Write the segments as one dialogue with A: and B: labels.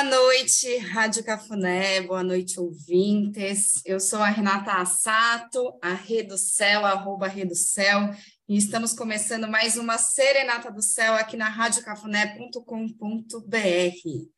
A: Boa noite, Rádio Cafuné, boa noite, ouvintes. Eu sou a Renata Assato, a Rede do Céu, arroba Rede do Céu, e estamos começando mais uma Serenata do Céu aqui na radiocafuné.com.br.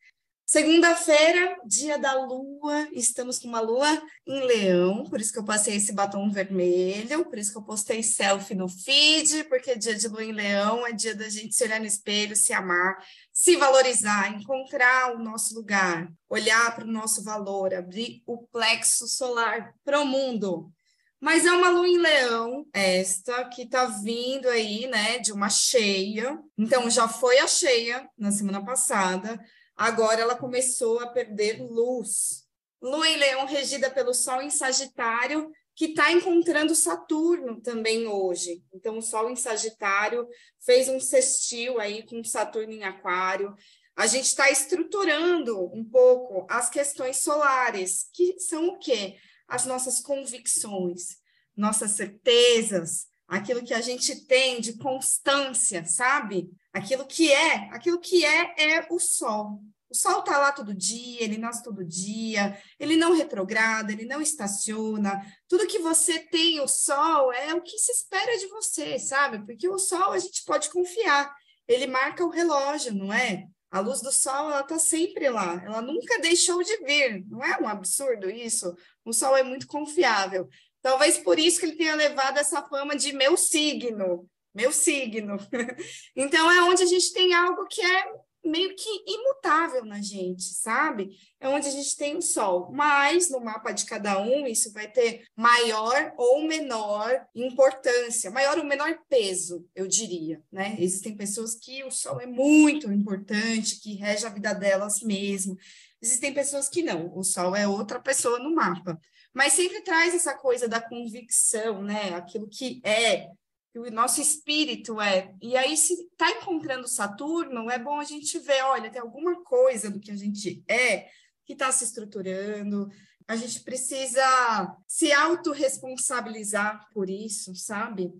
A: Segunda-feira, dia da lua, estamos com uma lua em leão, por isso que eu passei esse batom vermelho, por isso que eu postei selfie no feed, porque dia de lua em leão é dia da gente se olhar no espelho, se amar, se valorizar, encontrar o nosso lugar, olhar para o nosso valor, abrir o plexo solar para o mundo. Mas é uma lua em leão, esta que está vindo aí, né, de uma cheia. Então, já foi a cheia na semana passada agora ela começou a perder luz. Lua em Leão, regida pelo Sol em Sagitário, que está encontrando Saturno também hoje. Então, o Sol em Sagitário fez um sextil aí com Saturno em Aquário. A gente está estruturando um pouco as questões solares, que são o quê? As nossas convicções, nossas certezas, aquilo que a gente tem de constância, sabe? Aquilo que é, aquilo que é é o sol. O sol está lá todo dia, ele nasce todo dia, ele não retrograda, ele não estaciona. Tudo que você tem, o sol, é o que se espera de você, sabe? Porque o sol a gente pode confiar, ele marca o relógio, não é? A luz do sol, ela está sempre lá, ela nunca deixou de vir, não é um absurdo isso? O sol é muito confiável. Talvez por isso que ele tenha levado essa fama de meu signo, meu signo. Então é onde a gente tem algo que é meio que imutável na gente, sabe? É onde a gente tem o sol. Mas no mapa de cada um, isso vai ter maior ou menor importância, maior ou menor peso, eu diria, né? Existem pessoas que o sol é muito importante, que rege a vida delas mesmo. Existem pessoas que não, o sol é outra pessoa no mapa mas sempre traz essa coisa da convicção, né? Aquilo que é, o nosso espírito é. E aí, se está encontrando Saturno, é bom a gente ver, olha, tem alguma coisa do que a gente é que está se estruturando. A gente precisa se autorresponsabilizar por isso, sabe?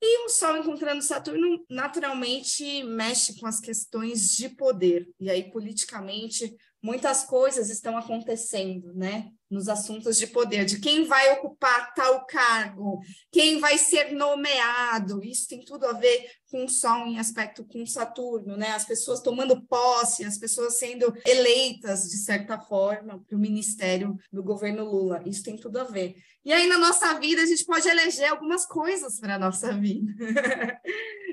A: E o Sol encontrando Saturno naturalmente mexe com as questões de poder. E aí, politicamente, muitas coisas estão acontecendo, né? Nos assuntos de poder, de quem vai ocupar tal cargo, quem vai ser nomeado. Isso tem tudo a ver com o Sol em aspecto com Saturno, né? As pessoas tomando posse, as pessoas sendo eleitas, de certa forma, para o ministério do governo Lula. Isso tem tudo a ver. E aí, na nossa vida, a gente pode eleger algumas coisas para a nossa vida.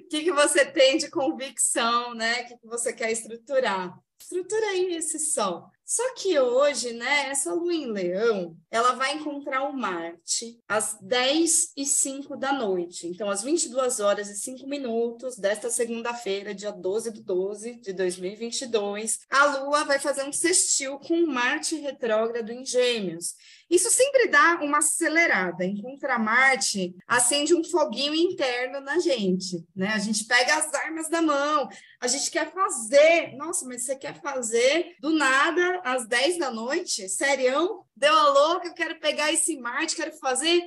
A: O que, que você tem de convicção, né? O que, que você quer estruturar? Estrutura aí esse sol. Só que hoje, né, essa lua em leão, ela vai encontrar o Marte às 10 e 5 da noite. Então, às 22 horas e 5 minutos desta segunda-feira, dia 12 de 12 de 2022, a lua vai fazer um sextil com Marte retrógrado em Gêmeos. Isso sempre dá uma acelerada. Encontrar Marte acende um foguinho interno na gente, né? A gente pega as armas da mão, a gente quer fazer. Nossa, mas você quer fazer do nada às 10 da noite? Serião? Deu a louca, eu quero pegar esse Marte, quero fazer.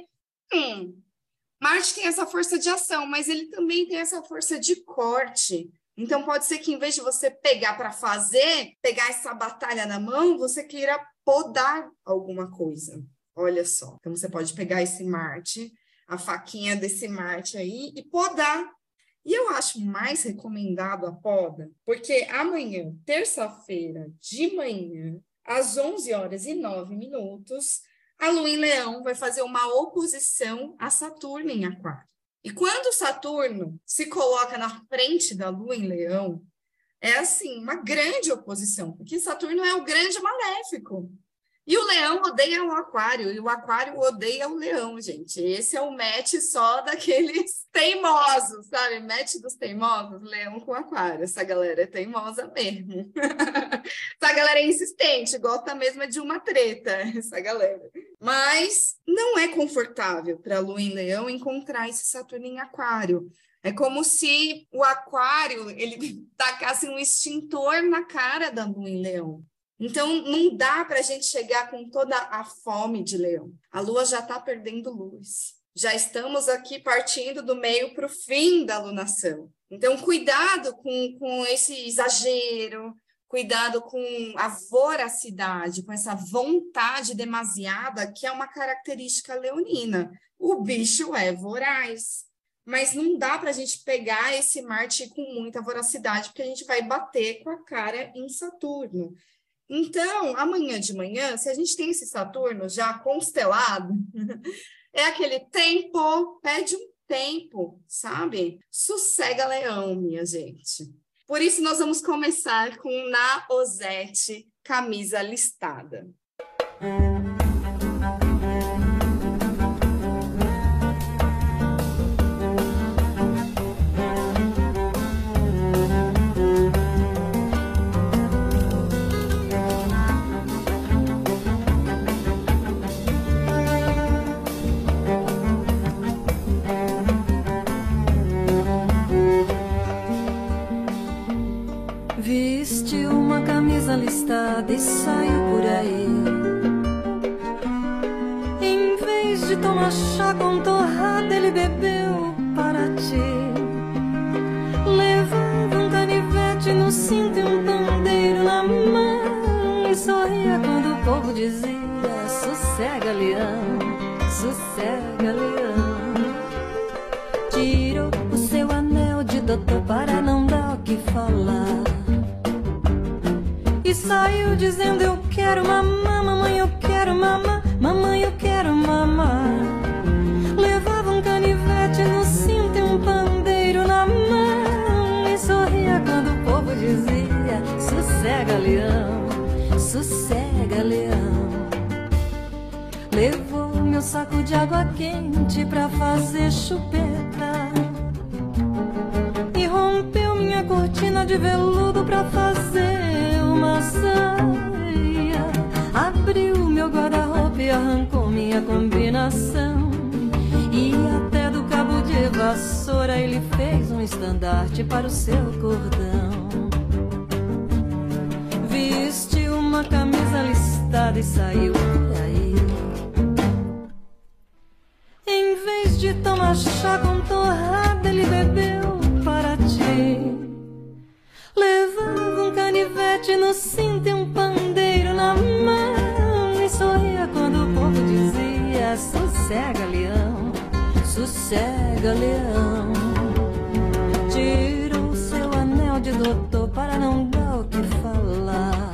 A: Hum. Marte tem essa força de ação, mas ele também tem essa força de corte. Então, pode ser que em vez de você pegar para fazer, pegar essa batalha na mão, você queira podar alguma coisa. Olha só. Então, você pode pegar esse Marte, a faquinha desse Marte aí, e podar. E eu acho mais recomendado a poda, porque amanhã, terça-feira, de manhã, às 11 horas e 9 minutos, a Lua em Leão vai fazer uma oposição a Saturno em Aquário. E quando Saturno se coloca na frente da Lua em Leão, é assim, uma grande oposição, porque Saturno é o grande maléfico. E o leão odeia o aquário, e o aquário odeia o leão, gente. Esse é o match só daqueles teimosos, sabe? Match dos teimosos, leão com aquário. Essa galera é teimosa mesmo. essa galera é insistente, gosta mesmo de uma treta, essa galera. Mas não é confortável para a lua em leão encontrar esse Saturno em aquário. É como se o aquário ele tacasse um extintor na cara da lua leão. Então, não dá para a gente chegar com toda a fome de leão. A lua já está perdendo luz. Já estamos aqui partindo do meio para o fim da lunação. Então, cuidado com, com esse exagero, cuidado com a voracidade, com essa vontade demasiada, que é uma característica leonina. O bicho é voraz, mas não dá para a gente pegar esse Marte com muita voracidade, porque a gente vai bater com a cara em Saturno. Então, amanhã de manhã, se a gente tem esse Saturno já constelado, é aquele tempo, pede um tempo, sabe? Sossega leão, minha gente. Por isso, nós vamos começar com Na Osete, camisa listada.
B: Listada e saiu por aí. Em vez de tomar chá com torrada, ele bebeu para ti. Levava um canivete no cinto e um pandeiro na mão. E sorria quando o povo dizia: Sossega, leão, sossega, leão. Tirou o seu anel de doutor para não dar o que falar saiu dizendo eu quero mamar, mamãe eu quero mamar, mamãe eu quero mamar. Levava um canivete no cinto e um pandeiro na mão e sorria quando o povo dizia sossega leão, sossega leão. Levou meu saco de água quente pra fazer chupeta e rompeu minha cortina de veludo pra fazer uma saia. Abriu meu guarda-roupa e arrancou minha combinação. E até do cabo de vassoura ele fez um estandarte para o seu cordão. Vestiu uma camisa listada e saiu por aí. Em vez de tomar chá com torrada, canivete no cinto e um pandeiro na mão. E sorria quando o povo dizia Sossega, leão, sossega, leão. Tirou seu anel de doutor para não dar o que falar.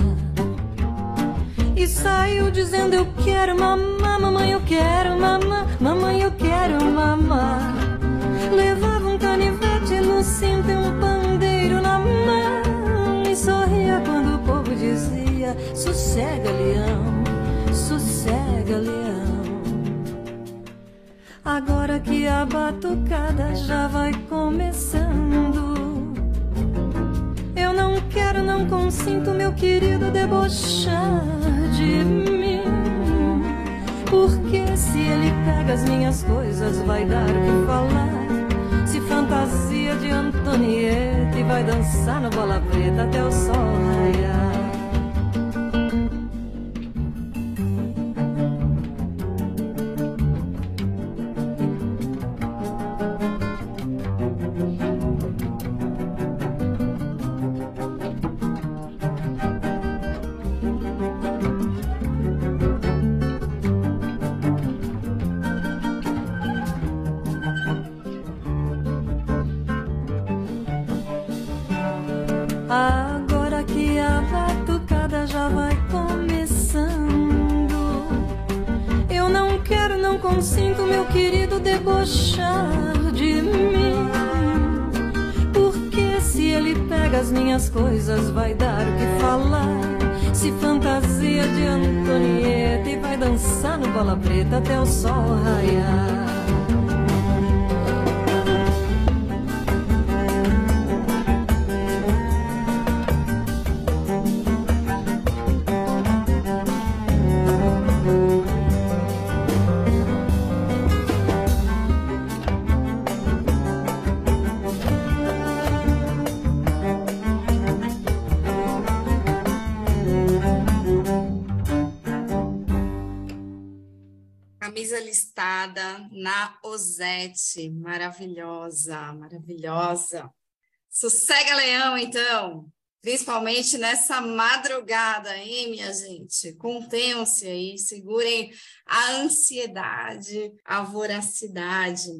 B: E saiu dizendo eu quero mamar, mamãe eu quero mamar Mamãe eu quero mamar. Levava um canivete no cinto e um pandeiro Sossega, leão, sossega, leão. Agora que a batucada já vai começando Eu não quero, não consinto, meu querido, debochar de mim. Porque se ele pega as minhas coisas vai dar o que falar. Se fantasia de Antonieta e vai dançar no bola preta até o sol
A: Osete. Maravilhosa, maravilhosa. Sossega Leão, então. principalmente nessa madrugada, hein, minha gente? Contenham-se aí, segurem a ansiedade, a voracidade.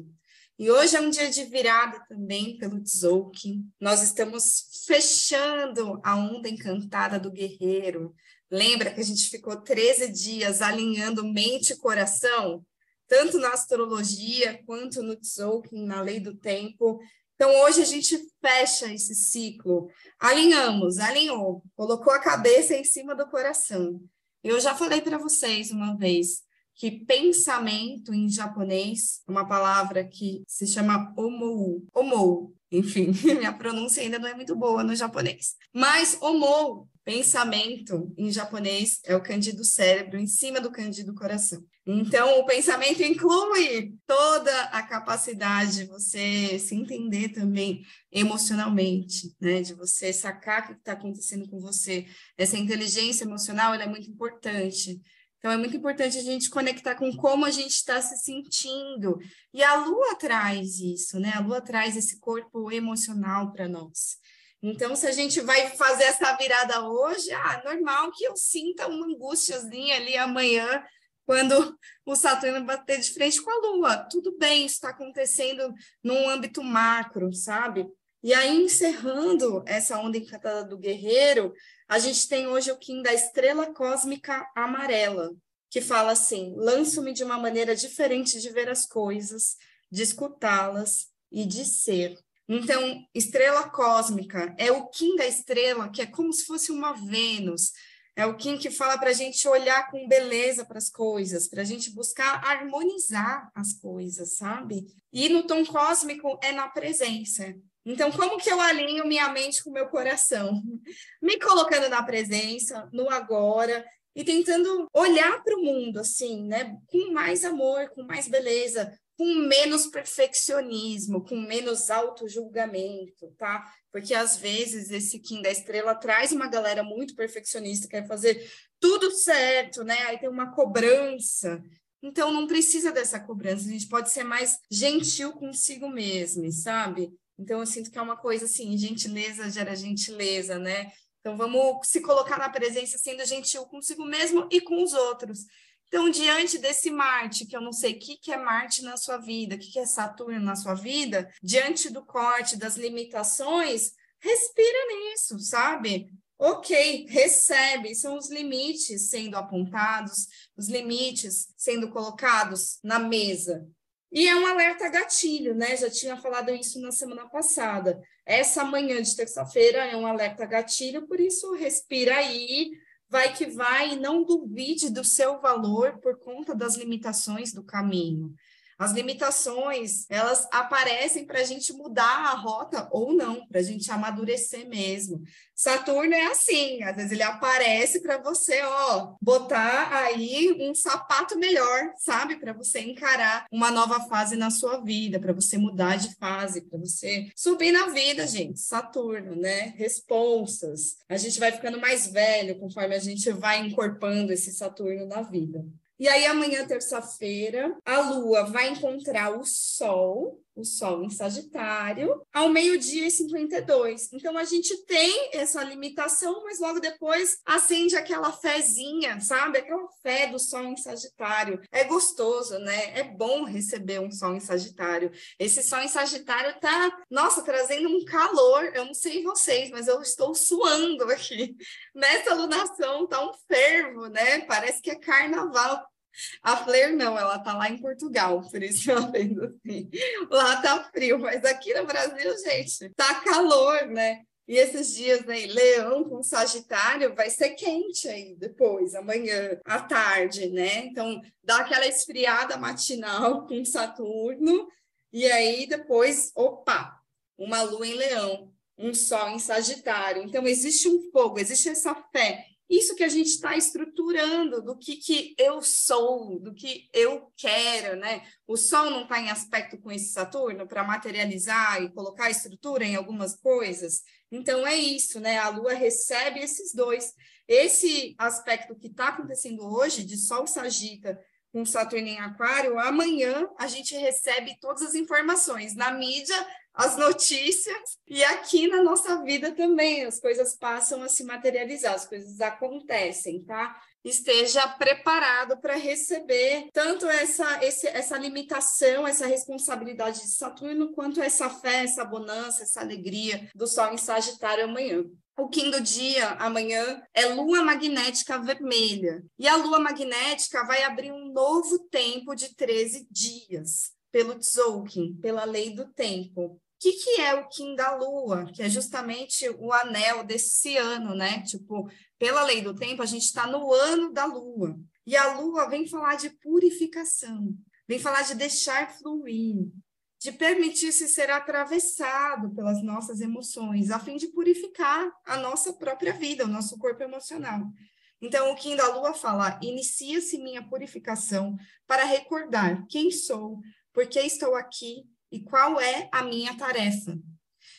A: E hoje é um dia de virada também pelo Tzolk'in. Nós estamos fechando a onda encantada do guerreiro. Lembra que a gente ficou 13 dias alinhando mente e coração? Tanto na astrologia quanto no Tzolk'in, na lei do tempo. Então, hoje a gente fecha esse ciclo. Alinhamos, alinhou, colocou a cabeça em cima do coração. Eu já falei para vocês uma vez que pensamento em japonês, uma palavra que se chama omou, omou, enfim, minha pronúncia ainda não é muito boa no japonês. Mas omou, pensamento em japonês é o kanji do cérebro em cima do kanji do coração. Então, o pensamento inclui toda a capacidade de você se entender também emocionalmente, né? De você sacar o que está acontecendo com você. Essa inteligência emocional é muito importante. Então, é muito importante a gente conectar com como a gente está se sentindo. E a lua traz isso, né? A lua traz esse corpo emocional para nós. Então, se a gente vai fazer essa virada hoje, ah, normal que eu sinta uma angústiazinha ali amanhã, quando o Saturno bater de frente com a Lua. Tudo bem, isso está acontecendo num âmbito macro, sabe? E aí, encerrando essa onda encantada do guerreiro, a gente tem hoje o Kim da estrela cósmica amarela, que fala assim: lanço-me de uma maneira diferente de ver as coisas, de escutá-las e de ser. Então, estrela cósmica é o Kim da estrela, que é como se fosse uma Vênus. É o Kim que fala para a gente olhar com beleza para as coisas, para a gente buscar harmonizar as coisas, sabe? E no tom cósmico é na presença. Então, como que eu alinho minha mente com meu coração? Me colocando na presença, no agora, e tentando olhar para o mundo assim, né, com mais amor, com mais beleza, com menos perfeccionismo, com menos auto-julgamento, tá? Porque às vezes esse Kim da Estrela traz uma galera muito perfeccionista, quer fazer tudo certo, né? Aí tem uma cobrança. Então não precisa dessa cobrança, a gente pode ser mais gentil consigo mesmo, sabe? Então, eu sinto que é uma coisa assim, gentileza gera gentileza, né? Então, vamos se colocar na presença sendo gentil consigo mesmo e com os outros. Então, diante desse Marte, que eu não sei o que, que é Marte na sua vida, o que, que é Saturno na sua vida, diante do corte, das limitações, respira nisso, sabe? Ok, recebe, são os limites sendo apontados, os limites sendo colocados na mesa. E é um alerta gatilho, né? Já tinha falado isso na semana passada. Essa manhã de terça-feira é um alerta gatilho, por isso respira aí, vai que vai e não duvide do seu valor por conta das limitações do caminho. As limitações, elas aparecem para a gente mudar a rota ou não, para a gente amadurecer mesmo. Saturno é assim, às vezes ele aparece para você, ó, botar aí um sapato melhor, sabe? Para você encarar uma nova fase na sua vida, para você mudar de fase, para você subir na vida, gente. Saturno, né? Responsas. A gente vai ficando mais velho conforme a gente vai encorpando esse Saturno na vida. E aí, amanhã, terça-feira, a Lua vai encontrar o Sol, o Sol em Sagitário, ao meio-dia e 52. Então, a gente tem essa limitação, mas logo depois acende aquela fezinha, sabe? Aquela fé do Sol em Sagitário. É gostoso, né? É bom receber um Sol em Sagitário. Esse Sol em Sagitário tá, nossa, trazendo um calor. Eu não sei vocês, mas eu estou suando aqui. Nessa alunação tá um fervo, né? Parece que é carnaval. A Flair não, ela tá lá em Portugal, por isso ela fez assim. Lá tá frio, mas aqui no Brasil, gente, tá calor, né? E esses dias aí, né, Leão com Sagitário vai ser quente aí depois, amanhã, à tarde, né? Então, dá aquela esfriada matinal com Saturno, e aí depois, opa, uma lua em Leão, um sol em Sagitário. Então, existe um fogo, existe essa fé isso que a gente está estruturando do que, que eu sou, do que eu quero, né? O Sol não está em aspecto com esse Saturno para materializar e colocar estrutura em algumas coisas. Então é isso, né? A Lua recebe esses dois. Esse aspecto que está acontecendo hoje, de Sol Sagita com Saturno em Aquário, amanhã a gente recebe todas as informações na mídia, as notícias e aqui na nossa vida também. As coisas passam a se materializar, as coisas acontecem, tá? esteja preparado para receber tanto essa, esse, essa limitação, essa responsabilidade de Saturno, quanto essa fé, essa bonança, essa alegria do Sol em Sagitário amanhã. O Kim do dia amanhã é lua magnética vermelha. E a lua magnética vai abrir um novo tempo de 13 dias pelo Tzolk'in, pela lei do tempo. O que, que é o Kim da Lua? Que é justamente o anel desse ano, né? Tipo, pela lei do tempo, a gente está no ano da Lua. E a Lua vem falar de purificação, vem falar de deixar fluir, de permitir-se ser atravessado pelas nossas emoções, a fim de purificar a nossa própria vida, o nosso corpo emocional. Então, o Kim da Lua fala: inicia-se minha purificação para recordar quem sou, por que estou aqui e qual é a minha tarefa.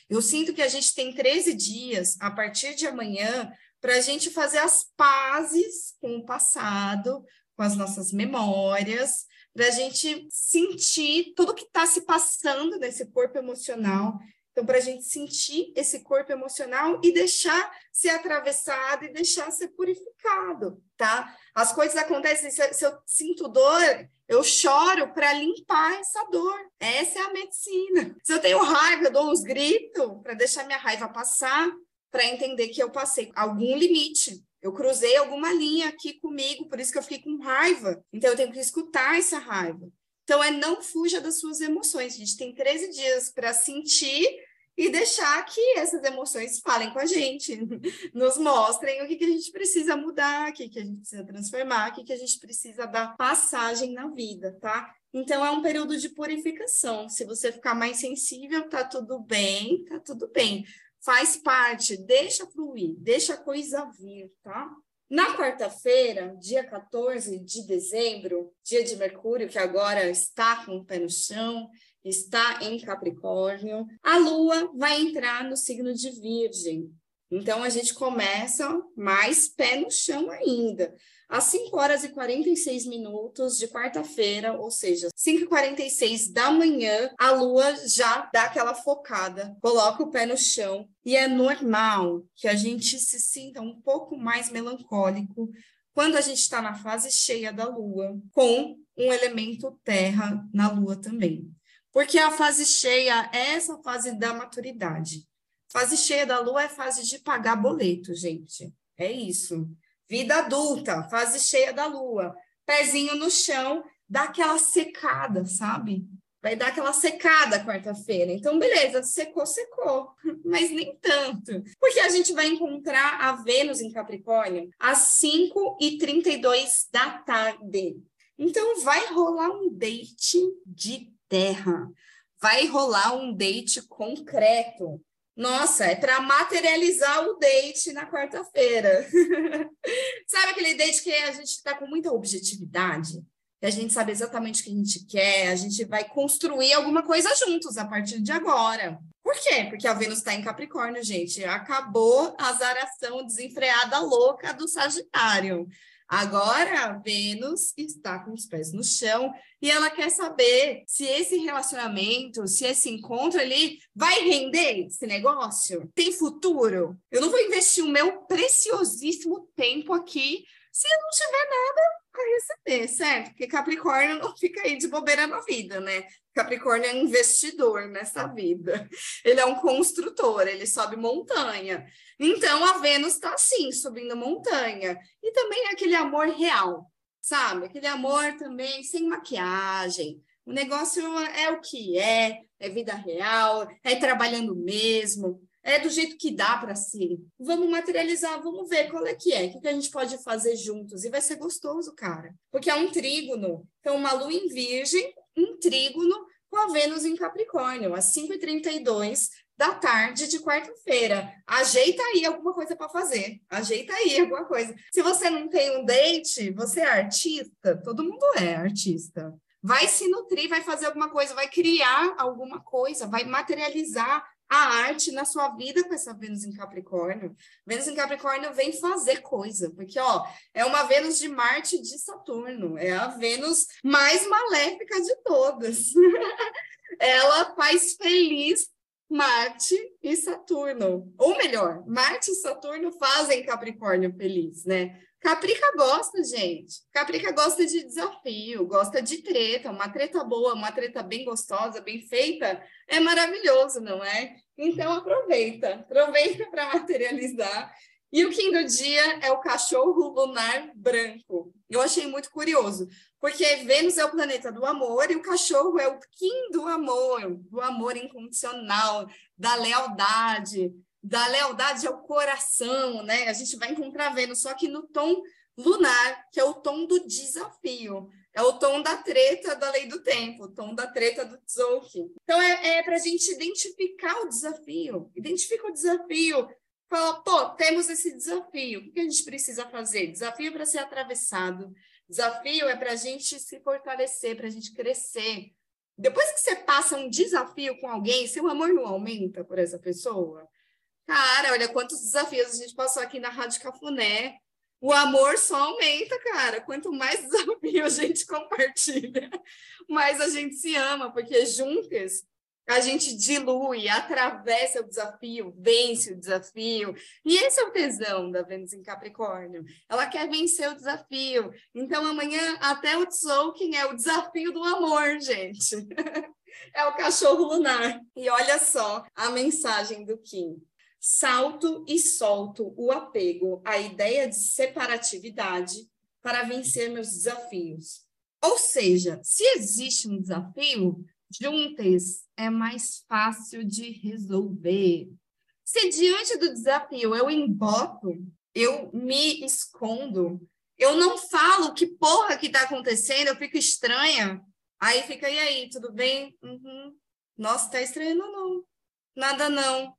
A: Eu sinto que a gente tem 13 dias, a partir de amanhã, para a gente fazer as pazes com o passado, com as nossas memórias, para a gente sentir tudo que está se passando nesse corpo emocional. Então, para a gente sentir esse corpo emocional e deixar ser atravessado e deixar ser purificado, tá? As coisas acontecem, se eu, sinto dor, eu choro para limpar essa dor. Essa é a medicina. Se eu tenho raiva, eu dou uns gritos para deixar minha raiva passar, para entender que eu passei algum limite. Eu cruzei alguma linha aqui comigo, por isso que eu fiquei com raiva. Então, eu tenho que escutar essa raiva. Então, é não fuja das suas emoções. A gente tem 13 dias para sentir e deixar que essas emoções falem com a gente, nos mostrem o que, que a gente precisa mudar, o que, que a gente precisa transformar, o que, que a gente precisa dar passagem na vida, tá? Então, é um período de purificação. Se você ficar mais sensível, tá tudo bem, tá tudo bem faz parte, deixa fluir, deixa a coisa vir, tá? Na quarta-feira, dia 14 de dezembro, dia de Mercúrio, que agora está com o pé no chão, está em Capricórnio, a Lua vai entrar no signo de Virgem. Então, a gente começa mais pé no chão ainda. Às 5 horas e 46 minutos de quarta-feira, ou seja, 5 e 46 da manhã, a lua já dá aquela focada, coloca o pé no chão. E é normal que a gente se sinta um pouco mais melancólico quando a gente está na fase cheia da lua, com um elemento terra na lua também. Porque a fase cheia é essa fase da maturidade. Fase cheia da lua é fase de pagar boleto, gente. É isso. Vida adulta, fase cheia da lua. Pezinho no chão, dá aquela secada, sabe? Vai dar aquela secada quarta-feira. Então, beleza, secou, secou, mas nem tanto. Porque a gente vai encontrar a Vênus em Capricórnio às 5h32 da tarde. Então, vai rolar um date de terra. Vai rolar um date concreto. Nossa, é para materializar o date na quarta-feira. sabe aquele date que a gente está com muita objetividade? Que a gente sabe exatamente o que a gente quer, a gente vai construir alguma coisa juntos a partir de agora. Por quê? Porque a Vênus está em Capricórnio, gente. Acabou a azaração desenfreada louca do Sagitário. Agora, Vênus está com os pés no chão e ela quer saber se esse relacionamento, se esse encontro ali vai render esse negócio? Tem futuro? Eu não vou investir o meu preciosíssimo tempo aqui se eu não tiver nada para receber, certo? Porque Capricórnio não fica aí de bobeira na vida, né? Capricórnio é investidor nessa vida. Ele é um construtor, ele sobe montanha. Então a Vênus está assim, subindo montanha. E também é aquele amor real, sabe? Aquele amor também sem maquiagem. O negócio é o que é, é vida real, é trabalhando mesmo, é do jeito que dá para si. Vamos materializar, vamos ver qual é que é, o que, que a gente pode fazer juntos. E vai ser gostoso, cara. Porque é um trígono. Então, uma lua em virgem, um trígono com a Vênus em Capricórnio, às 5h32 da tarde de quarta-feira. Ajeita aí alguma coisa para fazer. Ajeita aí alguma coisa. Se você não tem um date, você é artista, todo mundo é artista. Vai se nutrir, vai fazer alguma coisa, vai criar alguma coisa, vai materializar a arte na sua vida com essa Vênus em Capricórnio. Vênus em Capricórnio vem fazer coisa, porque ó, é uma Vênus de Marte e de Saturno, é a Vênus mais maléfica de todas. Ela faz feliz Marte e Saturno. Ou melhor, Marte e Saturno fazem Capricórnio feliz, né? Caprica gosta, gente. Caprica gosta de desafio, gosta de treta. Uma treta boa, uma treta bem gostosa, bem feita, é maravilhoso, não é? Então aproveita, aproveita para materializar. E o do dia é o cachorro lunar branco. Eu achei muito curioso, porque Vênus é o planeta do amor e o cachorro é o Kim do amor, do amor incondicional, da lealdade, da lealdade ao coração, né? A gente vai encontrar Vênus, só que no tom lunar, que é o tom do desafio. É o tom da treta da lei do tempo, o tom da treta do Tzolk'in. Então, é, é para a gente identificar o desafio. Identifica o desafio. Fala, pô, temos esse desafio. O que a gente precisa fazer? Desafio para ser atravessado. Desafio é para a gente se fortalecer, para a gente crescer. Depois que você passa um desafio com alguém, seu amor não aumenta por essa pessoa? Cara, olha quantos desafios a gente passou aqui na Rádio Cafuné. O amor só aumenta, cara. Quanto mais desafio a gente compartilha, mais a gente se ama, porque juntas a gente dilui, atravessa o desafio, vence o desafio. E esse é o tesão da Vênus em Capricórnio. Ela quer vencer o desafio. Então, amanhã, até o Tzolk'in é o desafio do amor, gente. é o cachorro lunar. E olha só a mensagem do Kim salto e solto o apego à ideia de separatividade para vencer meus desafios. Ou seja, se existe um desafio, juntas é mais fácil de resolver. Se diante do desafio eu emboto, eu me escondo, eu não falo que porra que tá acontecendo, eu fico estranha, aí fica, e aí, tudo bem? Uhum. Nossa, tá estranho, não. Nada não.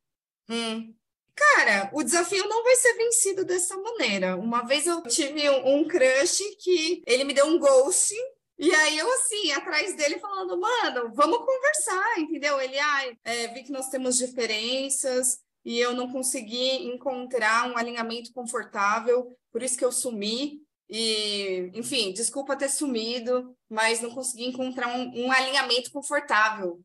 A: Hum. Cara, o desafio não vai ser vencido dessa maneira. Uma vez eu tive um, um crush que ele me deu um ghost e aí eu, assim, atrás dele falando, mano, vamos conversar, entendeu? Ele, ai, ah, é, vi que nós temos diferenças e eu não consegui encontrar um alinhamento confortável, por isso que eu sumi. E, enfim, desculpa ter sumido, mas não consegui encontrar um, um alinhamento confortável.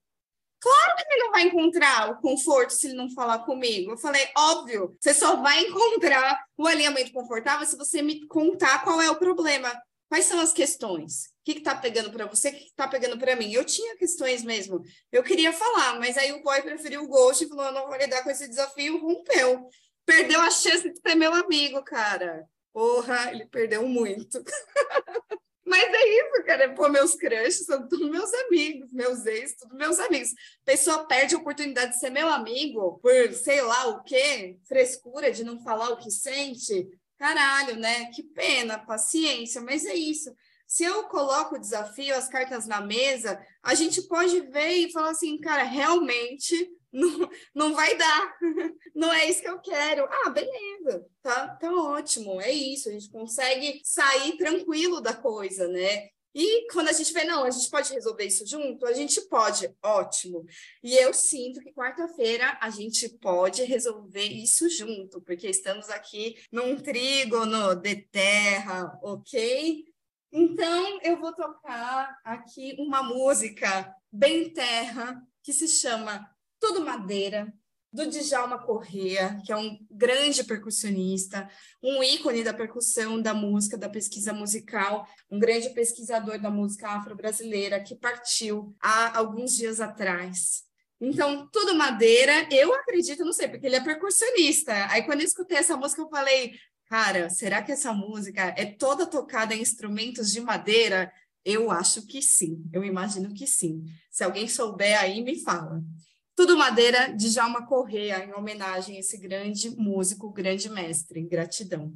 A: Claro que ele não vai encontrar o conforto se ele não falar comigo. Eu falei, óbvio, você só vai encontrar o alinhamento confortável se você me contar qual é o problema. Quais são as questões? O que está pegando para você? O que está pegando para mim? Eu tinha questões mesmo. Eu queria falar, mas aí o boy preferiu o ghost e falou: eu não vou lidar com esse desafio, rompeu. Perdeu a chance de ser meu amigo, cara. Porra, ele perdeu muito. Mas é isso, cara. Pô, meus crushes são todos meus amigos, meus ex, todos meus amigos. Pessoa perde a oportunidade de ser meu amigo por sei lá o quê, frescura de não falar o que sente. Caralho, né? Que pena, paciência, mas é isso. Se eu coloco o desafio, as cartas na mesa, a gente pode ver e falar assim, cara, realmente não, não vai dar, não é isso que eu quero. Ah, beleza, tá, tá ótimo, é isso, a gente consegue sair tranquilo da coisa, né? E quando a gente vê, não, a gente pode resolver isso junto, a gente pode, ótimo. E eu sinto que quarta-feira a gente pode resolver isso junto, porque estamos aqui num trígono de terra, ok? Então eu vou tocar aqui uma música bem terra que se chama tudo madeira, do Djalma Correa, que é um grande percussionista, um ícone da percussão, da música, da pesquisa musical, um grande pesquisador da música afro-brasileira que partiu há alguns dias atrás. Então, tudo madeira, eu acredito, não sei, porque ele é percussionista. Aí, quando eu escutei essa música, eu falei, cara, será que essa música é toda tocada em instrumentos de madeira? Eu acho que sim, eu imagino que sim. Se alguém souber aí, me fala. Tudo Madeira, de Jalma Correa, em homenagem a esse grande músico, grande mestre. Gratidão.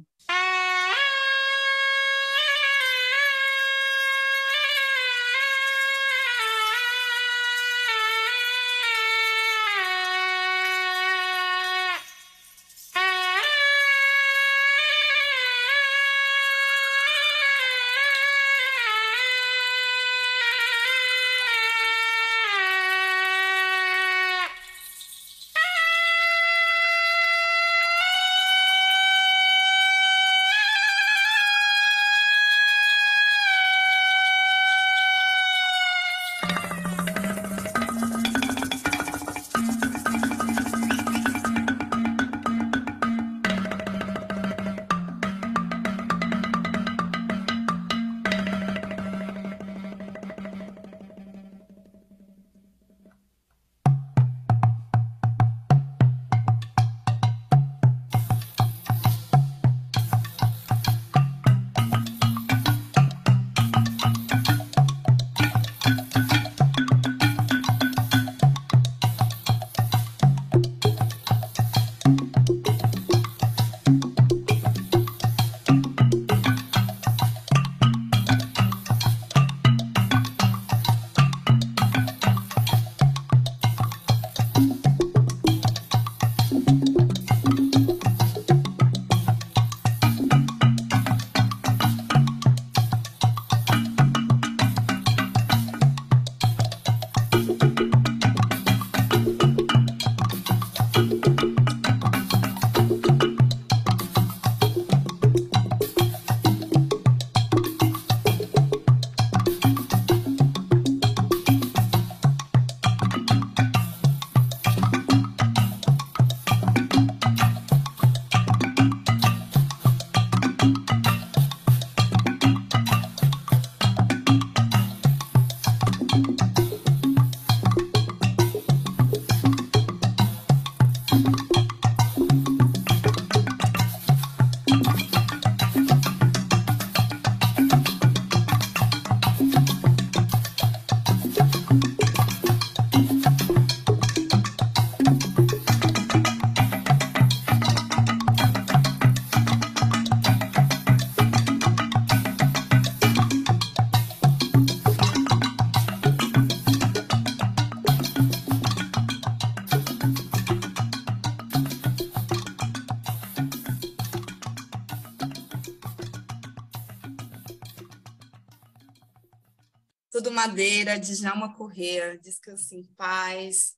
A: Madeira, Djalma Corrêa. Descanse em paz.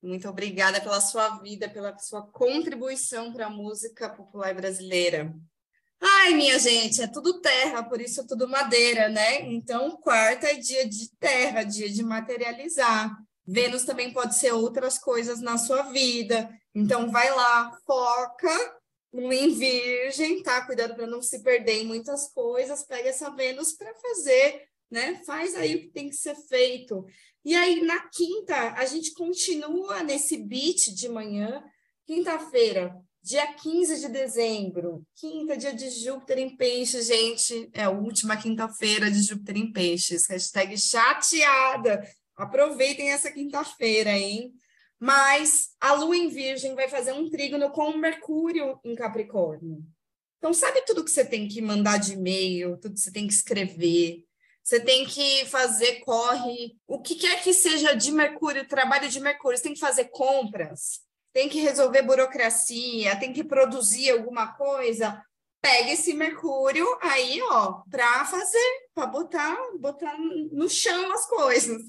A: Muito obrigada pela sua vida, pela sua contribuição para a música popular brasileira. Ai, minha gente, é tudo terra, por isso é tudo madeira, né? Então, quarta é dia de terra, dia de materializar. Vênus também pode ser outras coisas na sua vida. Então, vai lá, foca em virgem, tá? Cuidado para não se perder em muitas coisas. Pega essa Vênus para fazer, né? Faz aí o que tem que ser feito. E aí, na quinta, a gente continua nesse beat de manhã. Quinta-feira, dia 15 de dezembro. Quinta, dia de Júpiter em Peixes, gente. É a última quinta-feira de Júpiter em Peixes. Hashtag chateada. Aproveitem essa quinta-feira, hein? Mas a Lua em Virgem vai fazer um trígono com Mercúrio em Capricórnio. Então, sabe tudo que você tem que mandar de e-mail, tudo que você tem que escrever, você tem que fazer corre, o que quer que seja de Mercúrio, trabalho de Mercúrio, você tem que fazer compras, tem que resolver burocracia, tem que produzir alguma coisa. Pega esse Mercúrio aí, ó, para fazer, para botar, botar no chão as coisas.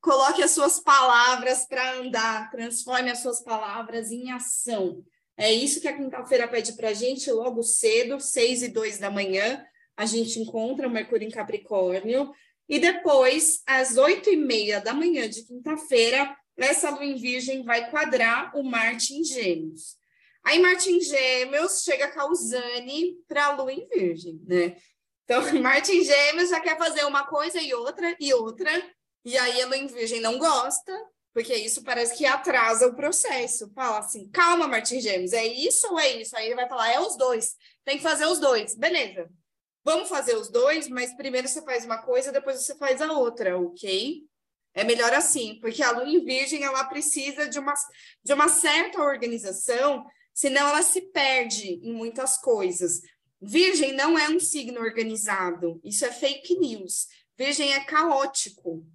A: Coloque as suas palavras para andar, transforme as suas palavras em ação. É isso que a quinta-feira pede para gente logo cedo, seis e dois da manhã a gente encontra o Mercúrio em Capricórnio, e depois, às oito e meia da manhã de quinta-feira, essa lua em Virgem vai quadrar o Marte em Gêmeos. Aí, Marte em Gêmeos chega causane para a lua em Virgem, né? Então, Marte em Gêmeos já quer fazer uma coisa e outra e outra, e aí a lua em Virgem não gosta, porque isso parece que atrasa o processo. Fala assim, calma, Marte em Gêmeos, é isso ou é isso? Aí ele vai falar, é os dois, tem que fazer os dois. Beleza, Vamos fazer os dois, mas primeiro você faz uma coisa, depois você faz a outra, ok? É melhor assim, porque a lua em virgem ela precisa de uma, de uma certa organização, senão ela se perde em muitas coisas. Virgem não é um signo organizado, isso é fake news. Virgem é caótico.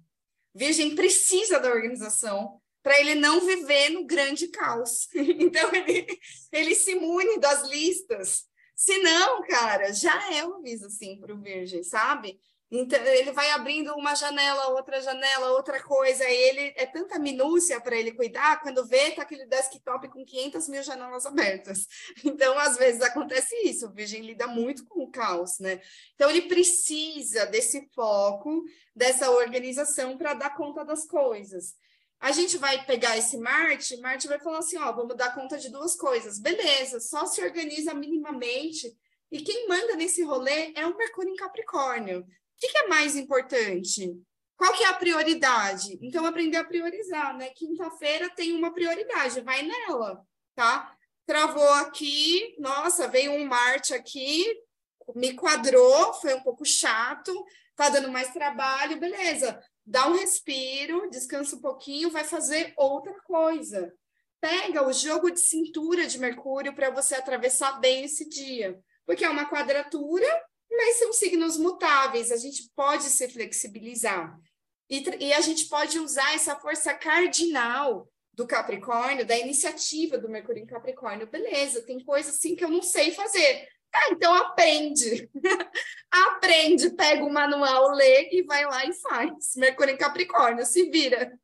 A: Virgem precisa da organização para ele não viver no grande caos. Então, ele, ele se imune das listas, se não, cara, já é um aviso, assim, para o virgem, sabe? Então, ele vai abrindo uma janela, outra janela, outra coisa, ele é tanta minúcia para ele cuidar, quando vê, tá aquele desktop com 500 mil janelas abertas. Então, às vezes acontece isso, o virgem lida muito com o caos, né? Então, ele precisa desse foco, dessa organização para dar conta das coisas. A gente vai pegar esse Marte, Marte vai falar assim, ó, vamos dar conta de duas coisas. Beleza, só se organiza minimamente. E quem manda nesse rolê é o Mercúrio em Capricórnio. O que, que é mais importante? Qual que é a prioridade? Então, aprender a priorizar, né? Quinta-feira tem uma prioridade, vai nela, tá? Travou aqui, nossa, veio um Marte aqui, me quadrou, foi um pouco chato, tá dando mais trabalho, beleza dá um respiro, descansa um pouquinho, vai fazer outra coisa. Pega o jogo de cintura de Mercúrio para você atravessar bem esse dia, porque é uma quadratura, mas são signos mutáveis, a gente pode se flexibilizar. E, e a gente pode usar essa força cardinal do Capricórnio, da iniciativa do Mercúrio em Capricórnio. Beleza, tem coisa assim que eu não sei fazer. Ah, então aprende. aprende, pega o manual, lê e vai lá e faz. Mercúrio em Capricórnio, se vira.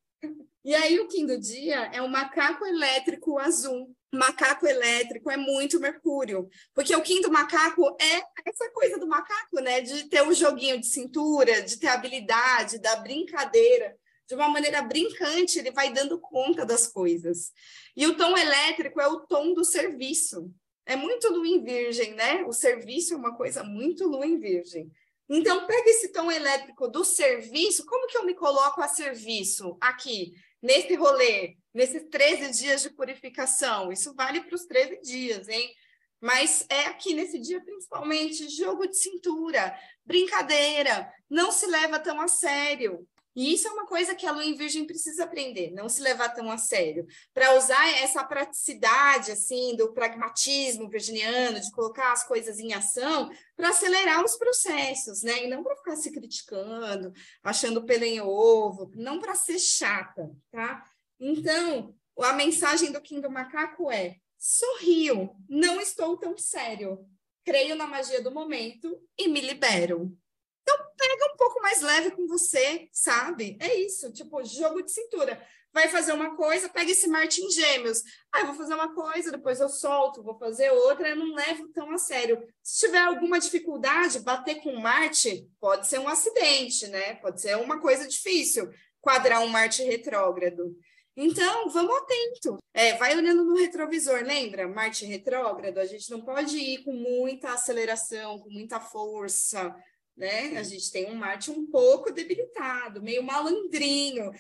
A: E aí, o do dia é um macaco elétrico azul. Macaco elétrico é muito Mercúrio, porque o do macaco é essa coisa do macaco, né? De ter o um joguinho de cintura, de ter habilidade, da brincadeira. De uma maneira brincante, ele vai dando conta das coisas. E o tom elétrico é o tom do serviço é muito lua em virgem, né? O serviço é uma coisa muito lua em virgem. Então, pega esse tom elétrico do serviço, como que eu me coloco a serviço aqui, nesse rolê, nesses 13 dias de purificação? Isso vale para os 13 dias, hein? Mas é aqui nesse dia, principalmente, jogo de cintura, brincadeira, não se leva tão a sério. E isso é uma coisa que a lua em virgem precisa aprender, não se levar tão a sério, para usar essa praticidade assim do pragmatismo virginiano, de colocar as coisas em ação, para acelerar os processos, né? E não para ficar se criticando, achando pelo em ovo, não para ser chata, tá? Então, a mensagem do Kim do Macaco é: sorrio, não estou tão sério, creio na magia do momento e me libero. Então, pega um pouco mais leve com você, sabe? É isso, tipo, jogo de cintura. Vai fazer uma coisa, pega esse Marte em gêmeos. Ah, eu vou fazer uma coisa, depois eu solto, vou fazer outra, eu não levo tão a sério. Se tiver alguma dificuldade, bater com Marte pode ser um acidente, né? Pode ser uma coisa difícil, quadrar um Marte retrógrado. Então, vamos atento. É, vai olhando no retrovisor, lembra? Marte retrógrado, a gente não pode ir com muita aceleração, com muita força, né? A gente tem um Marte um pouco debilitado, meio malandrinho.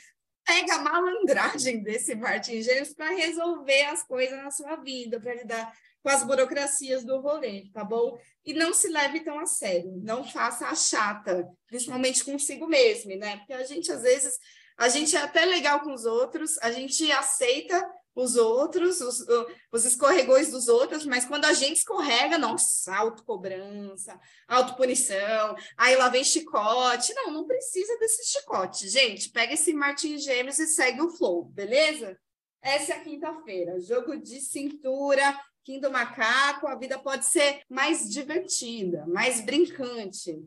A: Pega a malandragem desse Marte em Gêmeos para resolver as coisas na sua vida, para lidar com as burocracias do rolê, tá bom? E não se leve tão a sério, não faça a chata, principalmente consigo mesmo, né? Porque a gente, às vezes, a gente é até legal com os outros, a gente aceita os outros, os, os escorregões dos outros, mas quando a gente escorrega, nossa, autocobrança, autopunição, aí lá vem chicote. Não, não precisa desse chicote, gente. Pega esse Martin Gêmeos e segue o flow, beleza? Essa é a quinta-feira, jogo de cintura, Kim do Macaco, a vida pode ser mais divertida, mais brincante.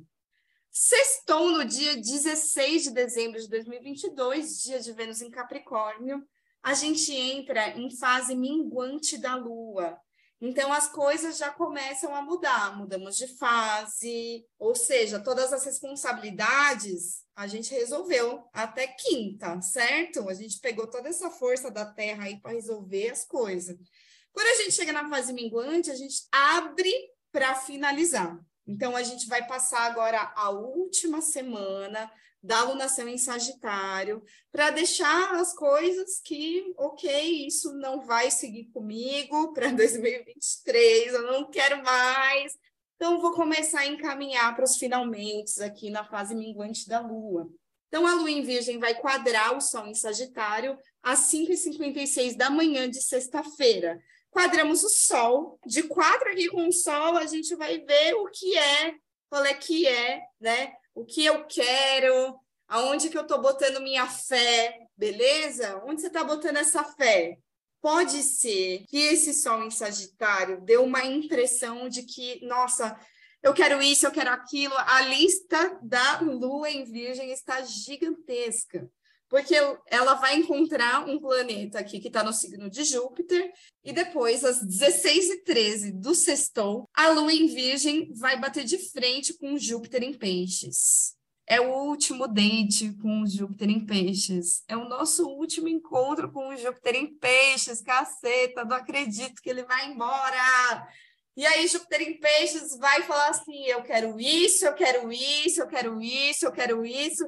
A: Sextou no dia 16 de dezembro de 2022, dia de Vênus em Capricórnio, a gente entra em fase minguante da Lua. Então, as coisas já começam a mudar, mudamos de fase, ou seja, todas as responsabilidades a gente resolveu até quinta, certo? A gente pegou toda essa força da Terra aí para resolver as coisas. Quando a gente chega na fase minguante, a gente abre para finalizar. Então, a gente vai passar agora a última semana da alunação em Sagitário, para deixar as coisas que, ok, isso não vai seguir comigo para 2023, eu não quero mais. Então, vou começar a encaminhar para os finalmente aqui na fase minguante da Lua. Então, a Lua em Virgem vai quadrar o Sol em Sagitário às 5h56 da manhã de sexta-feira quadramos o Sol. De quatro aqui com o Sol, a gente vai ver o que é, qual é que é, né? O que eu quero, aonde que eu estou botando minha fé, beleza? Onde você está botando essa fé? Pode ser que esse Sol em Sagitário deu uma impressão de que, nossa, eu quero isso, eu quero aquilo. A lista da Lua em Virgem está gigantesca porque ela vai encontrar um planeta aqui que está no signo de Júpiter, e depois, às 16h13 do sextou, a Lua em Virgem vai bater de frente com Júpiter em Peixes. É o último date com Júpiter em Peixes. É o nosso último encontro com Júpiter em Peixes. Caceta, não acredito que ele vai embora. E aí, Júpiter em Peixes vai falar assim: eu quero isso, eu quero isso, eu quero isso, eu quero isso.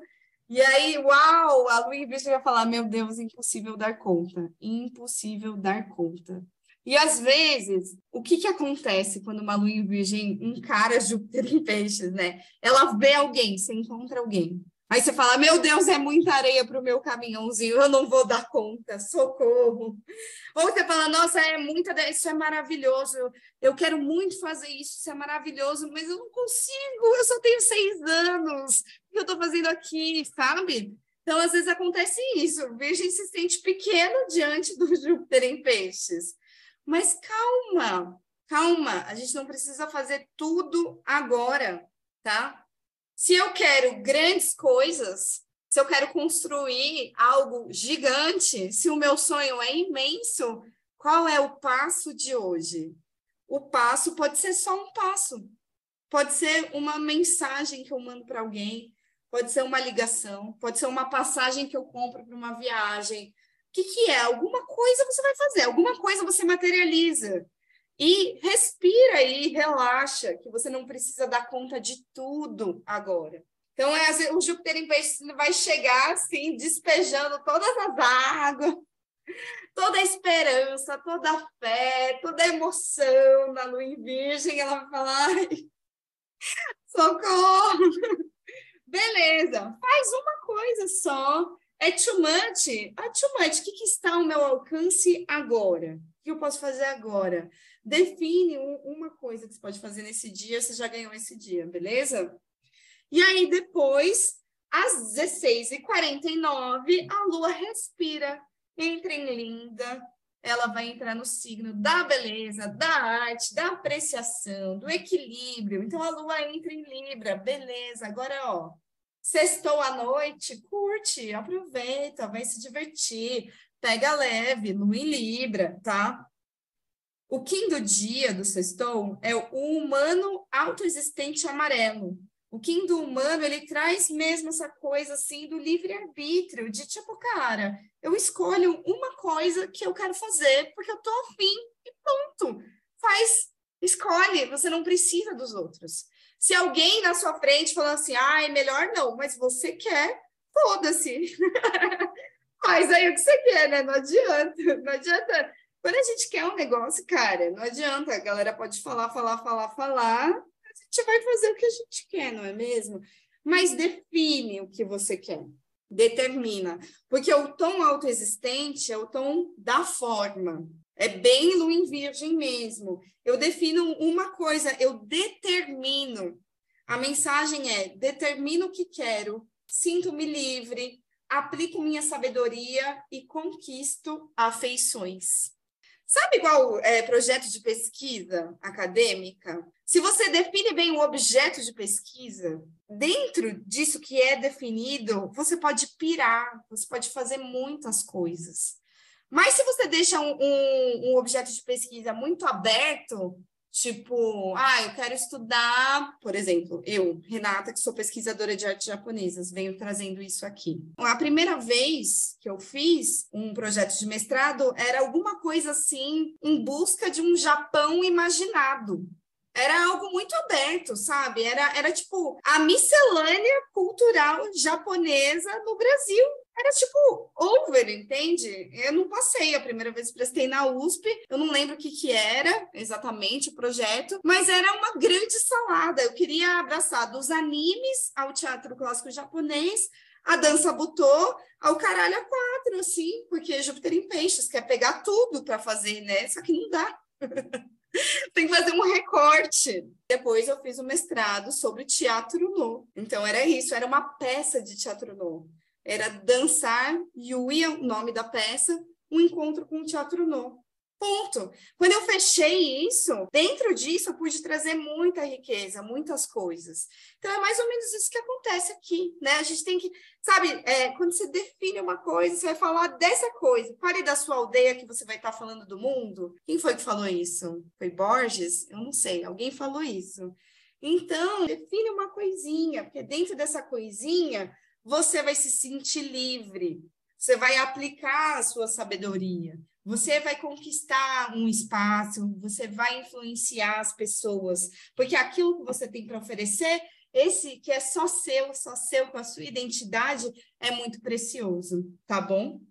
A: E aí, uau, a Luiz Virgem vai falar: meu Deus, impossível dar conta, impossível dar conta. E às vezes, o que, que acontece quando uma lua em virgem encara Júpiter em peixes, né? Ela vê alguém, você encontra alguém. Aí você fala: Meu Deus, é muita areia para o meu caminhãozinho, eu não vou dar conta, socorro. Ou você fala: Nossa, é muita, isso é maravilhoso, eu quero muito fazer isso, isso é maravilhoso, mas eu não consigo, eu só tenho seis anos, que eu estou fazendo aqui, sabe? Então, às vezes acontece isso, Virgem se sente pequeno diante do Júpiter em peixes. Mas calma, calma, a gente não precisa fazer tudo agora, tá? Se eu quero grandes coisas, se eu quero construir algo gigante, se o meu sonho é imenso, qual é o passo de hoje? O passo pode ser só um passo, pode ser uma mensagem que eu mando para alguém, pode ser uma ligação, pode ser uma passagem que eu compro para uma viagem. O que, que é? Alguma coisa você vai fazer, alguma coisa você materializa. E respira aí, relaxa, que você não precisa dar conta de tudo agora. Então, é, o Júpiter em peixes vai chegar assim, despejando todas as águas, toda a esperança, toda a fé, toda a emoção na lua em virgem. Ela vai falar: socorro! Beleza, faz uma coisa só. É too much? Ah, too much. O que, que está ao meu alcance agora? Que eu posso fazer agora? Define um, uma coisa que você pode fazer nesse dia, você já ganhou esse dia, beleza? E aí, depois, às 16h49, a lua respira, entra em linda, ela vai entrar no signo da beleza, da arte, da apreciação, do equilíbrio. Então a lua entra em Libra, beleza. Agora, ó, Sextou à noite, curte, aproveita, vai se divertir, pega leve, lua em Libra, tá? O Kim do dia do sextou é o humano autoexistente amarelo. O Kim do humano, ele traz mesmo essa coisa assim do livre-arbítrio, de tipo, cara, eu escolho uma coisa que eu quero fazer porque eu tô afim e ponto. Faz, escolhe, você não precisa dos outros. Se alguém na sua frente falando assim, ah, é melhor não, mas você quer, foda-se. Faz aí o que você quer, né? Não adianta, não adianta. Quando a gente quer um negócio, cara, não adianta. A galera pode falar, falar, falar, falar. A gente vai fazer o que a gente quer, não é mesmo? Mas define o que você quer. Determina. Porque o tom autoexistente é o tom da forma. É bem lua em virgem mesmo. Eu defino uma coisa, eu determino. A mensagem é: determino o que quero, sinto-me livre, aplico minha sabedoria e conquisto afeições. Sabe igual é, projeto de pesquisa acadêmica? Se você define bem o objeto de pesquisa, dentro disso que é definido, você pode pirar, você pode fazer muitas coisas. Mas se você deixa um, um, um objeto de pesquisa muito aberto, Tipo, ah, eu quero estudar, por exemplo, eu, Renata, que sou pesquisadora de artes japonesas, venho trazendo isso aqui. A primeira vez que eu fiz um projeto de mestrado era alguma coisa assim, em busca de um Japão imaginado. Era algo muito aberto, sabe? Era, era tipo a miscelânea cultural japonesa no Brasil era tipo over, entende? Eu não passei a primeira vez, prestei na USP, eu não lembro o que que era exatamente o projeto, mas era uma grande salada. Eu queria abraçar dos animes ao teatro clássico japonês, a dança butô ao caralho a quatro, assim, porque Júpiter em peixes quer pegar tudo para fazer, né? Só que não dá. Tem que fazer um recorte. Depois eu fiz um mestrado sobre teatro no. Então era isso, era uma peça de teatro no era dançar Yui, o nome da peça, um encontro com o teatro no. Ponto. Quando eu fechei isso, dentro disso eu pude trazer muita riqueza, muitas coisas. Então é mais ou menos isso que acontece aqui, né? A gente tem que, sabe, é, quando você define uma coisa, você vai falar dessa coisa. Pare da sua aldeia que você vai estar falando do mundo. Quem foi que falou isso? Foi Borges? Eu não sei. Alguém falou isso. Então, define uma coisinha, porque dentro dessa coisinha você vai se sentir livre, você vai aplicar a sua sabedoria, você vai conquistar um espaço, você vai influenciar as pessoas, porque aquilo que você tem para oferecer, esse que é só seu, só seu, com a sua identidade, é muito precioso, tá bom?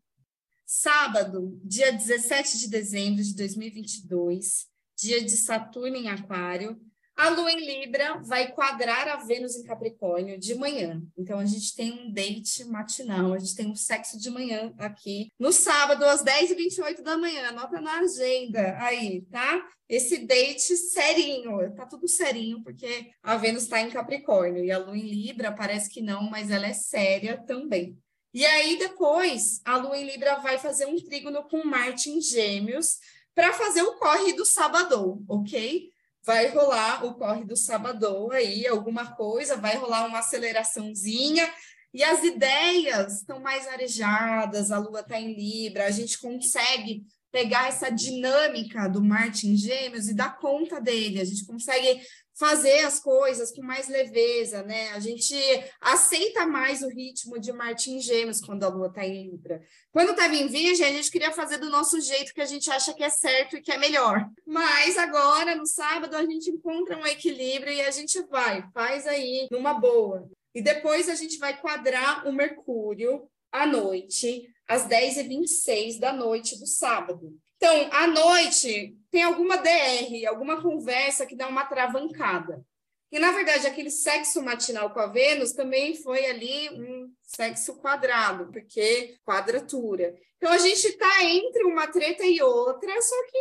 A: Sábado, dia 17 de dezembro de 2022, dia de Saturno em Aquário, a Lua em Libra vai quadrar a Vênus em Capricórnio de manhã. Então, a gente tem um date matinal, a gente tem um sexo de manhã aqui. No sábado, às 10h28 da manhã, anota na agenda aí, tá? Esse date serinho, tá tudo serinho, porque a Vênus está em Capricórnio e a Lua em Libra parece que não, mas ela é séria também. E aí, depois, a Lua em Libra vai fazer um trígono com Marte em Gêmeos para fazer o corre do sábado, ok? Vai rolar o corre do sábado aí, alguma coisa, vai rolar uma aceleraçãozinha, e as ideias estão mais arejadas, a lua está em Libra, a gente consegue pegar essa dinâmica do Martin Gêmeos e dar conta dele, a gente consegue fazer as coisas com mais leveza, né? A gente aceita mais o ritmo de Martin Gêmeos quando a lua está em Libra. Quando estava em Virgem, a gente queria fazer do nosso jeito que a gente acha que é certo e que é melhor. Mas agora, no sábado, a gente encontra um equilíbrio e a gente vai, faz aí numa boa. E depois a gente vai quadrar o Mercúrio à noite, às 10h26 da noite do sábado. Então, à noite, tem alguma DR, alguma conversa que dá uma travancada. E, na verdade, aquele sexo matinal com a Vênus também foi ali um sexo quadrado, porque quadratura. Então, a gente está entre uma treta e outra, só que,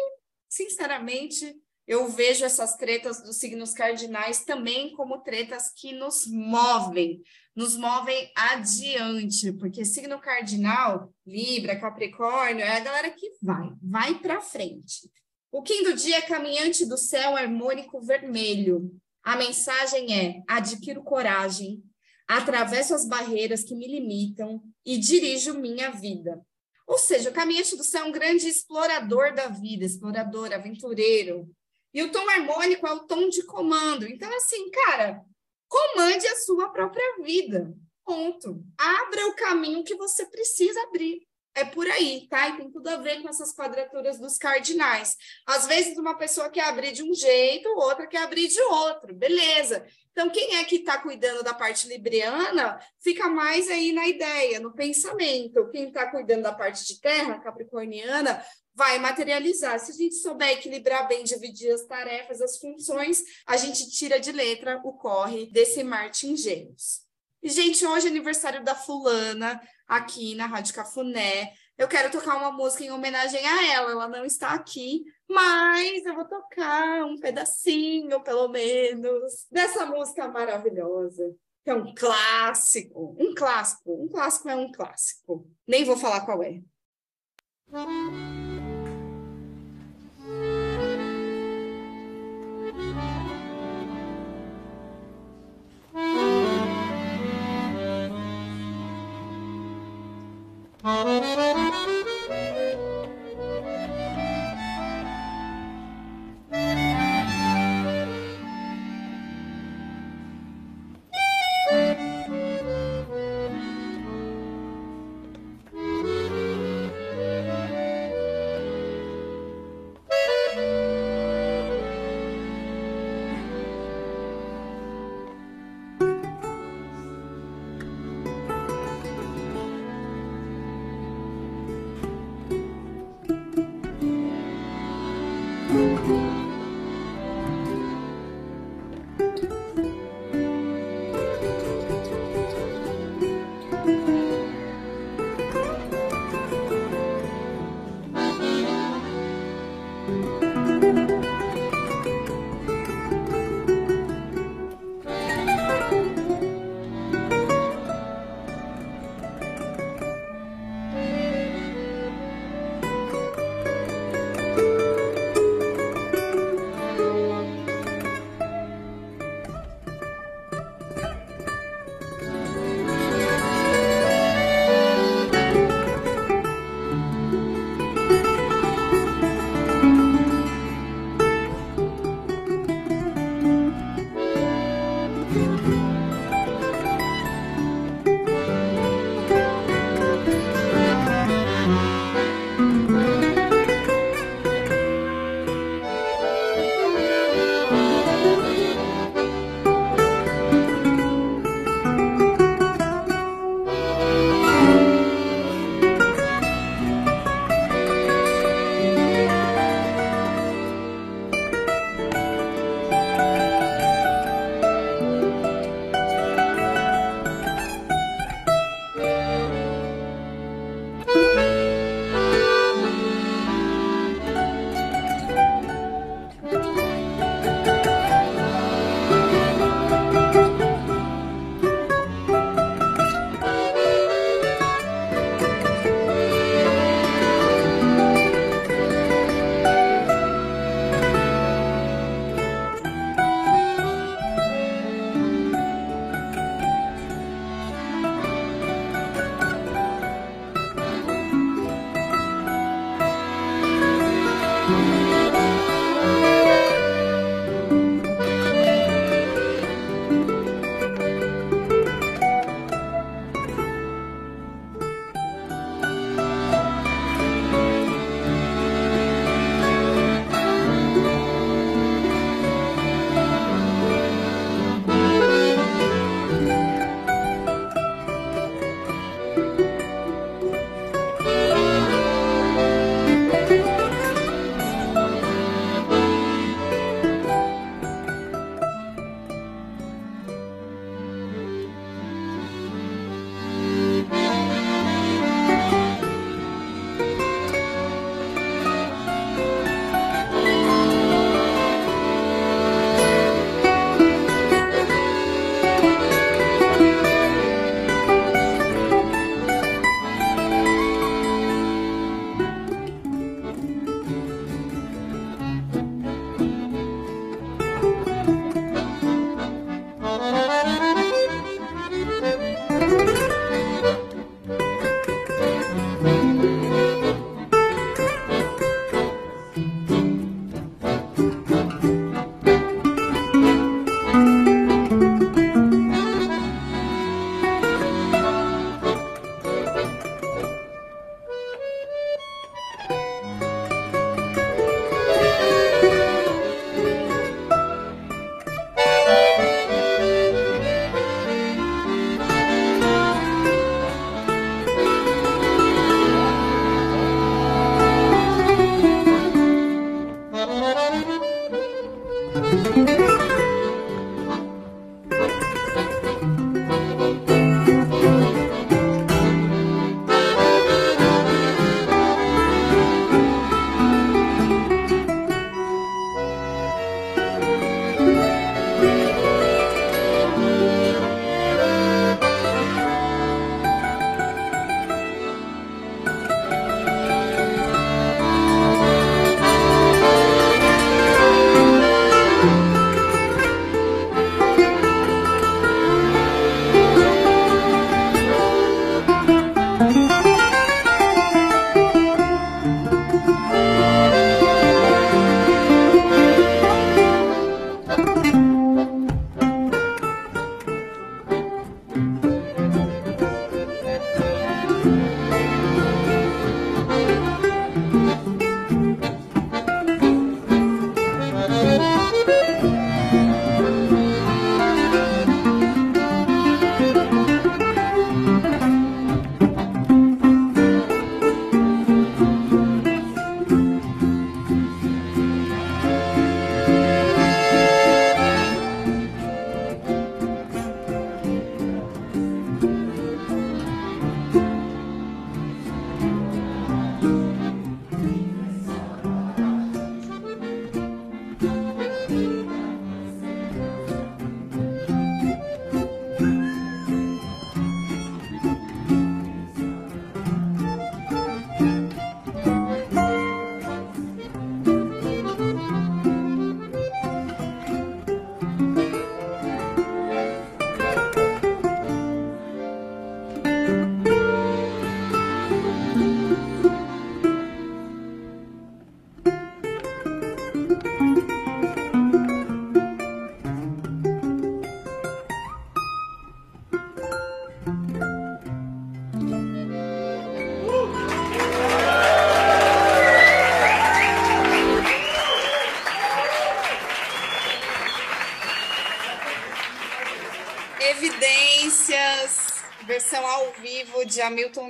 A: sinceramente, eu vejo essas tretas dos signos cardinais também como tretas que nos movem, nos movem adiante, porque signo cardinal, Libra, Capricórnio, é a galera que vai, vai para frente. O quinto dia é caminhante do céu harmônico vermelho. A mensagem é: adquiro coragem, atravesso as barreiras que me limitam e dirijo minha vida. Ou seja, o caminhante do céu é um grande explorador da vida, explorador, aventureiro. E o tom harmônico é o tom de comando. Então, assim, cara, comande a sua própria vida. Ponto. Abra o caminho que você precisa abrir. É por aí, tá? E tem tudo a ver com essas quadraturas dos cardinais. Às vezes, uma pessoa quer abrir de um jeito, outra quer abrir de outro. Beleza. Então, quem é que está cuidando da parte libriana fica mais aí na ideia, no pensamento. Quem está cuidando da parte de terra, capricorniana, vai materializar. Se a gente souber equilibrar bem, dividir as tarefas, as funções, a gente tira de letra o corre desse Marte em Gêmeos. E, gente, hoje é aniversário da fulana, aqui na Rádio Cafuné. Eu quero tocar uma música em homenagem a ela, ela não está aqui, mas eu vou tocar um pedacinho, pelo menos, dessa música maravilhosa, que é um clássico, um clássico, um clássico é um clássico. Nem vou falar qual é. Música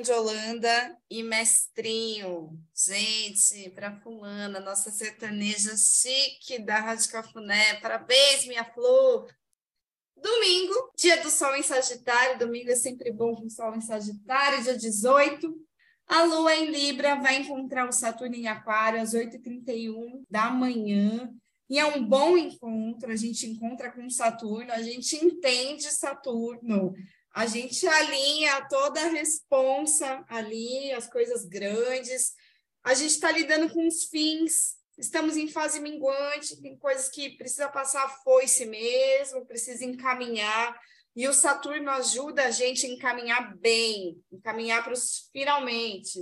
A: De Holanda e Mestrinho. Gente, para fulana, nossa sertaneja chique da Rádio Cafuné. Parabéns, minha flor! Domingo, dia do sol em Sagitário. Domingo é sempre bom com sol em Sagitário, dia 18. A lua em Libra vai encontrar o Saturno em Aquário às 8h31 da manhã. E é um bom encontro, a gente encontra com Saturno, a gente entende Saturno, a gente alinha toda a responsa ali, as coisas grandes. A gente está lidando com os fins. Estamos em fase minguante, tem coisas que precisa passar a foice mesmo, precisa encaminhar. E o Saturno ajuda a gente a encaminhar bem, encaminhar para os finalmente.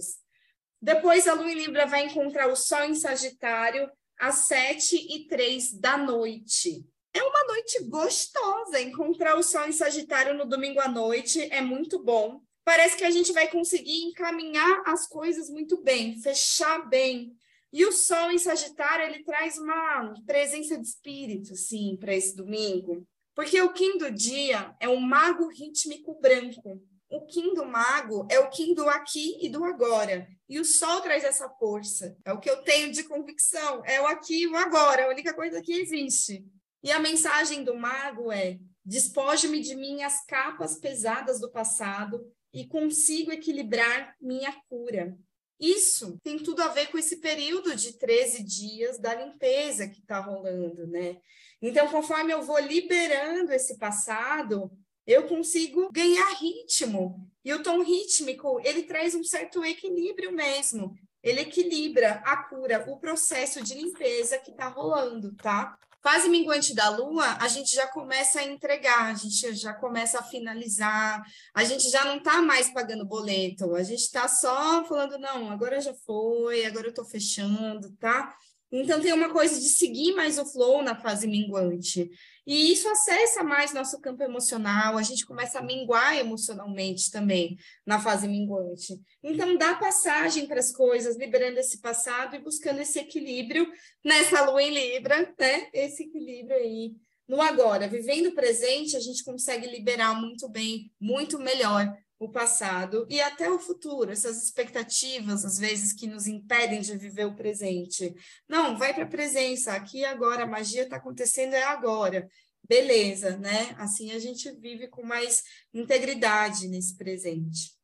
A: Depois a Lua em Libra vai encontrar o Sol em Sagitário às 7 e 3 da noite. É uma noite gostosa. Encontrar o sol em Sagitário no domingo à noite é muito bom. Parece que a gente vai conseguir encaminhar as coisas muito bem, fechar bem. E o sol em Sagitário, ele traz uma presença de espírito, sim, para esse domingo. Porque o Kim do dia é um mago rítmico branco. O Kim do mago é o Kim do aqui e do agora. E o sol traz essa força. É o que eu tenho de convicção. É o aqui e o agora. A única coisa que existe. E a mensagem do mago é: despoje-me de minhas capas pesadas do passado e consigo equilibrar minha cura. Isso tem tudo a ver com esse período de 13 dias da limpeza que está rolando, né? Então, conforme eu vou liberando esse passado, eu consigo ganhar ritmo. E o tom rítmico, ele traz um certo equilíbrio mesmo. Ele equilibra a cura, o processo de limpeza que está rolando, tá? Fase minguante da lua, a gente já começa a entregar, a gente já começa a finalizar, a gente já não está mais pagando boleto, a gente está só falando, não, agora já foi, agora eu estou fechando, tá? Então, tem uma coisa de seguir mais o flow na fase minguante. E isso acessa mais nosso campo emocional, a gente começa a minguar emocionalmente também na fase minguante. Então, dá passagem para as coisas, liberando esse passado e buscando esse equilíbrio nessa lua em Libra, né? Esse equilíbrio aí no agora. Vivendo o presente, a gente consegue liberar muito bem, muito melhor o passado e até o futuro, essas expectativas, às vezes, que nos impedem de viver o presente. Não, vai para a presença, aqui agora, a magia está acontecendo, é agora. Beleza, né? Assim a gente vive com mais integridade nesse presente.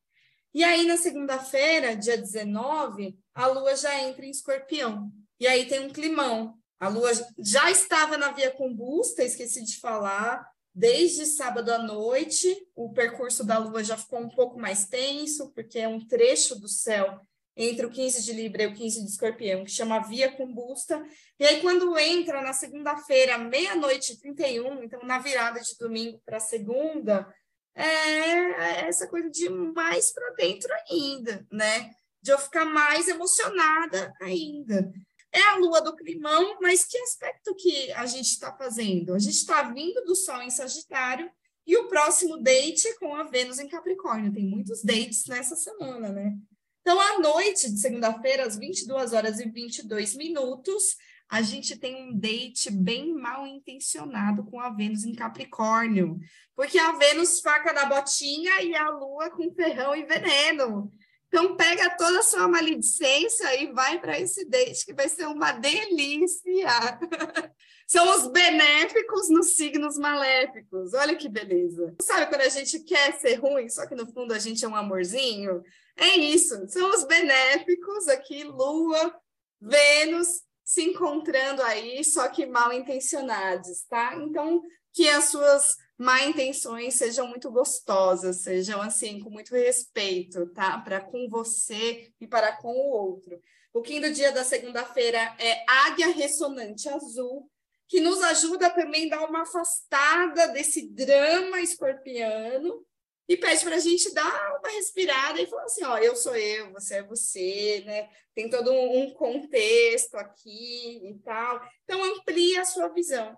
A: E aí, na segunda-feira, dia 19, a lua já entra em escorpião. E aí tem um climão. A lua já estava na via combusta, esqueci de falar, Desde sábado à noite, o percurso da Lua já ficou um pouco mais tenso, porque é um trecho do céu entre o 15 de Libra e o 15 de Escorpião, que chama Via Combusta. E aí, quando entra na segunda-feira, meia-noite e 31, então na virada de domingo para segunda, é essa coisa de mais para dentro ainda, né? De eu ficar mais emocionada ainda é a lua do climão, mas que aspecto que a gente está fazendo? A gente está vindo do Sol em Sagitário e o próximo date é com a Vênus em Capricórnio. Tem muitos dates nessa semana, né? Então, à noite de segunda-feira, às 22 horas e 22 minutos, a gente tem um date bem mal intencionado com a Vênus em Capricórnio, porque a Vênus faca na botinha e a Lua com ferrão e veneno. Então, pega toda a sua maledicência e vai para esse date, que vai ser uma delícia. São os benéficos nos signos maléficos. Olha que beleza. Sabe quando a gente quer ser ruim, só que no fundo a gente é um amorzinho? É isso. São os benéficos aqui, Lua, Vênus, se encontrando aí, só que mal intencionados, tá? Então, que as suas má intenções sejam muito gostosas, sejam assim, com muito respeito, tá? Para com você e para com o outro. O quinto dia da segunda-feira é Águia Ressonante Azul, que nos ajuda também a dar uma afastada desse drama escorpiano e pede para a gente dar uma respirada e falar assim: ó, eu sou eu, você é você, né? Tem todo um contexto aqui e tal. Então, amplia a sua visão.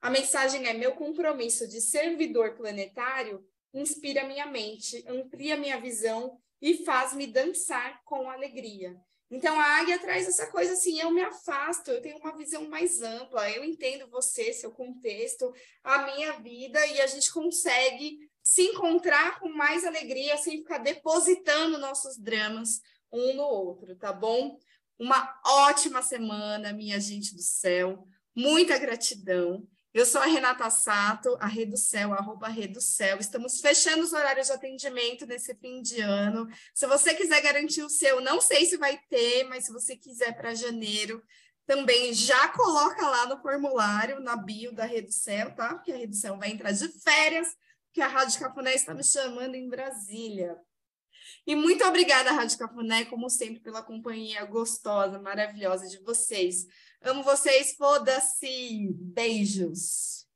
A: A mensagem é: meu compromisso de servidor planetário inspira minha mente, amplia minha visão e faz-me dançar com alegria. Então, a águia traz essa coisa assim: eu me afasto, eu tenho uma visão mais ampla, eu entendo você, seu contexto, a minha vida, e a gente consegue se encontrar com mais alegria sem ficar depositando nossos dramas um no outro, tá bom? Uma ótima semana, minha gente do céu, muita gratidão. Eu sou a Renata Sato, a Reducel, arroba Reducel. Estamos fechando os horários de atendimento nesse fim de ano. Se você quiser garantir o seu, não sei se vai ter, mas se você quiser para janeiro, também já coloca lá no formulário, na bio da Reducel, tá? Porque a Reducel vai entrar de férias, que a Rádio Cafuné está me chamando em Brasília. E muito obrigada, Rádio Cafuné, como sempre, pela companhia gostosa, maravilhosa de vocês. Amo vocês, foda-se. Beijos.